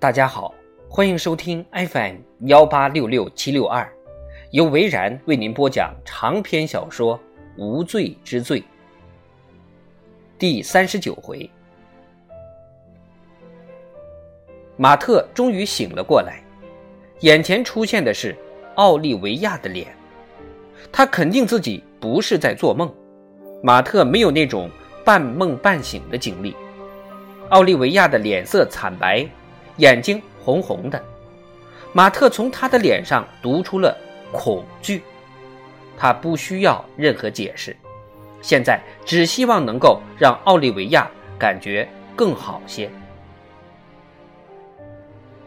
大家好，欢迎收听 FM 幺八六六七六二，由维然为您播讲长篇小说《无罪之罪》第三十九回。马特终于醒了过来，眼前出现的是奥利维亚的脸，他肯定自己不是在做梦。马特没有那种半梦半醒的经历。奥利维亚的脸色惨白。眼睛红红的，马特从他的脸上读出了恐惧。他不需要任何解释，现在只希望能够让奥利维亚感觉更好些。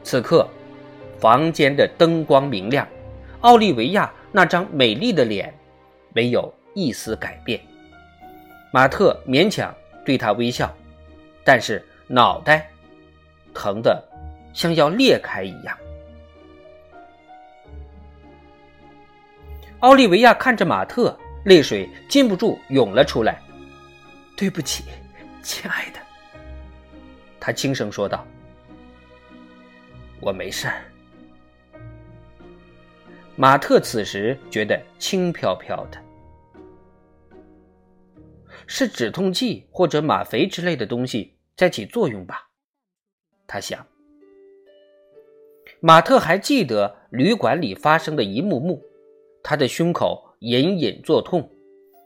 此刻，房间的灯光明亮，奥利维亚那张美丽的脸没有一丝改变。马特勉强对他微笑，但是脑袋疼的。像要裂开一样。奥利维亚看着马特，泪水禁不住涌了出来。“对不起，亲爱的。”他轻声说道。“我没事儿。”马特此时觉得轻飘飘的，是止痛剂或者吗啡之类的东西在起作用吧？他想。马特还记得旅馆里发生的一幕幕，他的胸口隐隐作痛，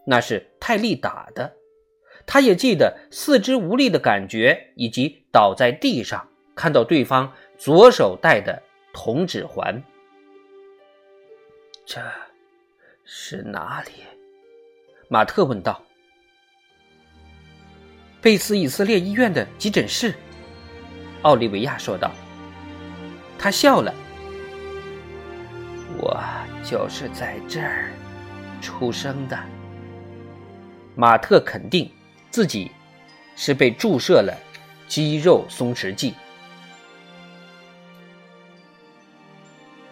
那是泰利打的。他也记得四肢无力的感觉，以及倒在地上看到对方左手戴的铜指环。这是哪里？马特问道。贝斯以色列医院的急诊室，奥利维亚说道。他笑了。我就是在这儿出生的。马特肯定自己是被注射了肌肉松弛剂。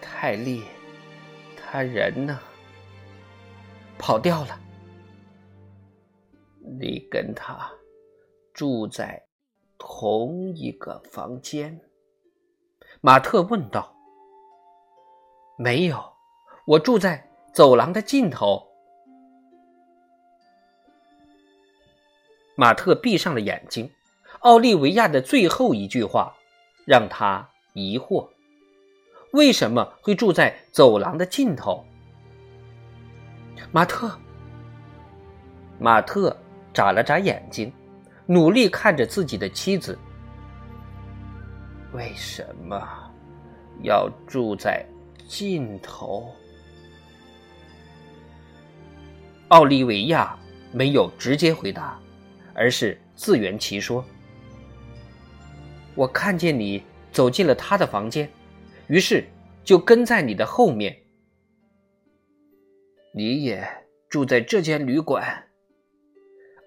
泰利，他人呢？跑掉了。你跟他住在同一个房间。马特问道：“没有，我住在走廊的尽头。”马特闭上了眼睛。奥利维亚的最后一句话让他疑惑：为什么会住在走廊的尽头？马特，马特眨了眨眼睛，努力看着自己的妻子。为什么要住在尽头？奥利维亚没有直接回答，而是自圆其说：“我看见你走进了他的房间，于是就跟在你的后面。你也住在这间旅馆。”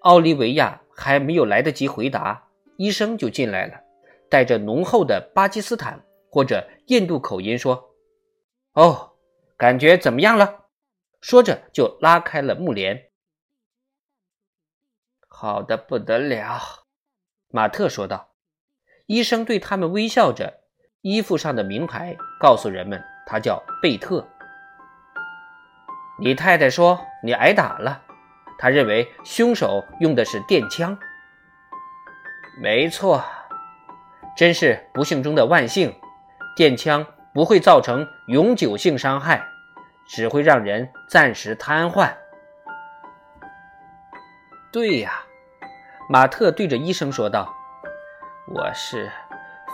奥利维亚还没有来得及回答，医生就进来了。带着浓厚的巴基斯坦或者印度口音说：“哦，感觉怎么样了？”说着就拉开了幕帘。“好的不得了。”马特说道。医生对他们微笑着，衣服上的名牌告诉人们他叫贝特。你太太说你挨打了，他认为凶手用的是电枪。没错。真是不幸中的万幸，电枪不会造成永久性伤害，只会让人暂时瘫痪。对呀，马特对着医生说道：“我是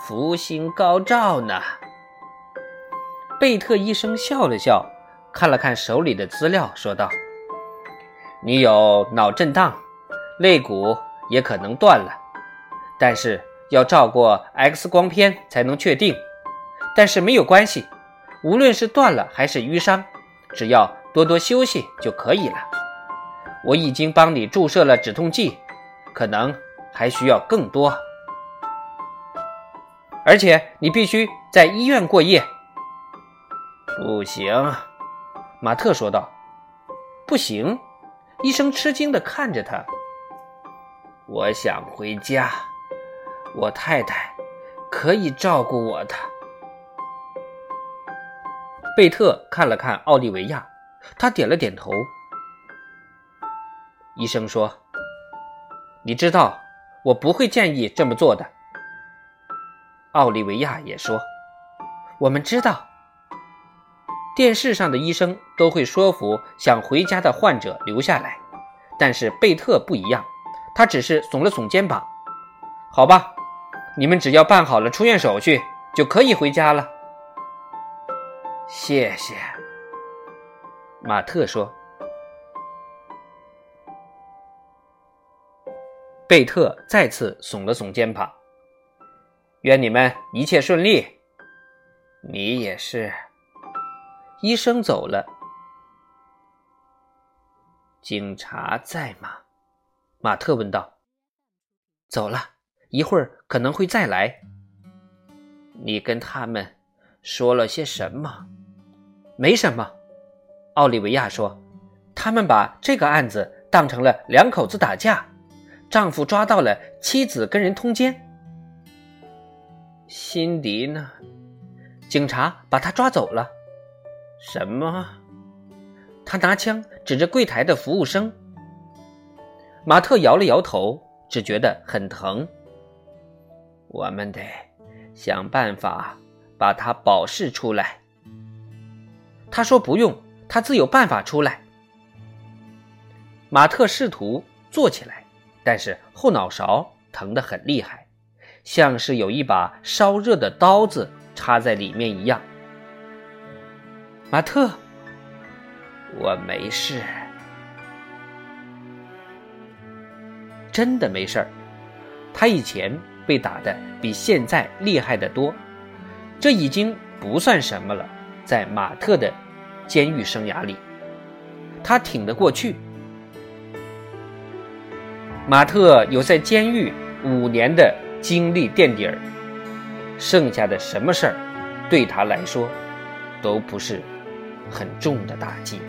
福星高照呢。”贝特医生笑了笑，看了看手里的资料，说道：“你有脑震荡，肋骨也可能断了，但是……”要照过 X 光片才能确定，但是没有关系，无论是断了还是淤伤，只要多多休息就可以了。我已经帮你注射了止痛剂，可能还需要更多，而且你必须在医院过夜。不行，马特说道。不行，医生吃惊地看着他。我想回家。我太太可以照顾我的。贝特看了看奥利维亚，他点了点头。医生说：“你知道，我不会建议这么做的。”奥利维亚也说：“我们知道，电视上的医生都会说服想回家的患者留下来，但是贝特不一样，他只是耸了耸肩膀。好吧，你们只要办好了出院手续，就可以回家了。”谢谢，马特说。贝特再次耸了耸肩膀。愿你们一切顺利。你也是。医生走了。警察在吗？马特问道。走了一会儿，可能会再来。你跟他们说了些什么？没什么，奥利维亚说：“他们把这个案子当成了两口子打架，丈夫抓到了妻子跟人通奸。辛迪呢？警察把他抓走了。什么？他拿枪指着柜台的服务生。马特摇了摇头，只觉得很疼。我们得想办法把他保释出来。”他说：“不用，他自有办法出来。”马特试图坐起来，但是后脑勺疼得很厉害，像是有一把烧热的刀子插在里面一样。马特，我没事，真的没事儿。他以前被打的比现在厉害的多，这已经不算什么了。在马特的监狱生涯里，他挺得过去。马特有在监狱五年的经历垫底儿，剩下的什么事儿对他来说都不是很重的打击。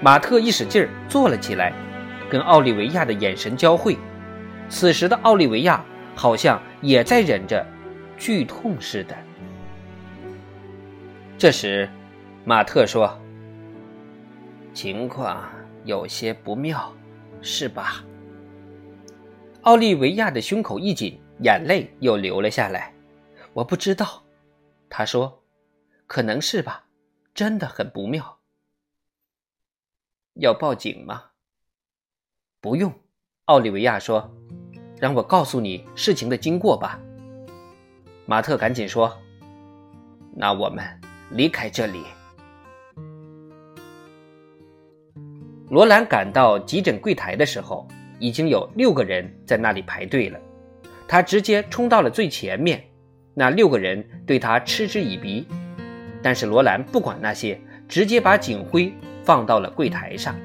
马特一使劲儿坐了起来，跟奥利维亚的眼神交汇。此时的奥利维亚好像也在忍着剧痛似的。这时，马特说：“情况有些不妙，是吧？”奥利维亚的胸口一紧，眼泪又流了下来。“我不知道。”他说，“可能是吧，真的很不妙。”要报警吗？不用，奥利维亚说：“让我告诉你事情的经过吧。”马特赶紧说：“那我们。”离开这里。罗兰赶到急诊柜台的时候，已经有六个人在那里排队了。他直接冲到了最前面，那六个人对他嗤之以鼻。但是罗兰不管那些，直接把警徽放到了柜台上。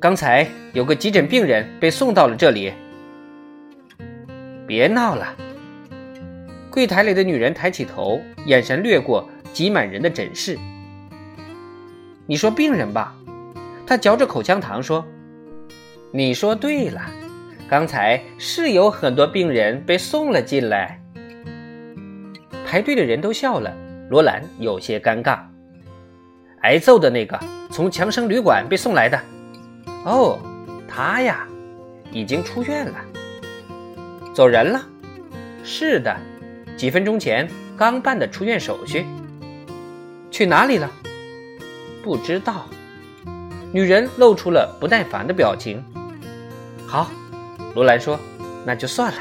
刚才有个急诊病人被送到了这里。别闹了。柜台里的女人抬起头，眼神掠过挤满人的诊室。你说病人吧？她嚼着口香糖说：“你说对了，刚才是有很多病人被送了进来。”排队的人都笑了。罗兰有些尴尬。挨揍的那个从强生旅馆被送来的。哦，他呀，已经出院了。走人了。是的。几分钟前刚办的出院手续，去哪里了？不知道。女人露出了不耐烦的表情。好，罗兰说：“那就算了。”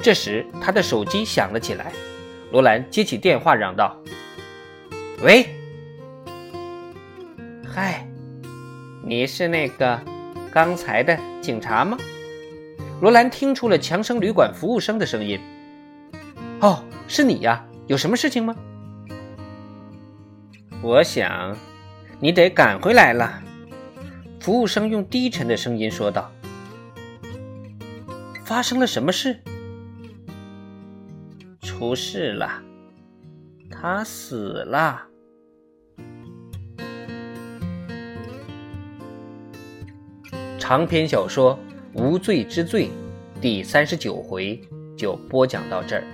这时，他的手机响了起来。罗兰接起电话，嚷道：“喂，嗨，你是那个刚才的警察吗？”罗兰听出了强生旅馆服务生的声音。哦，是你呀？有什么事情吗？我想，你得赶回来了。服务生用低沉的声音说道：“发生了什么事？出事了，他死了。”长篇小说《无罪之罪》，第三十九回就播讲到这儿。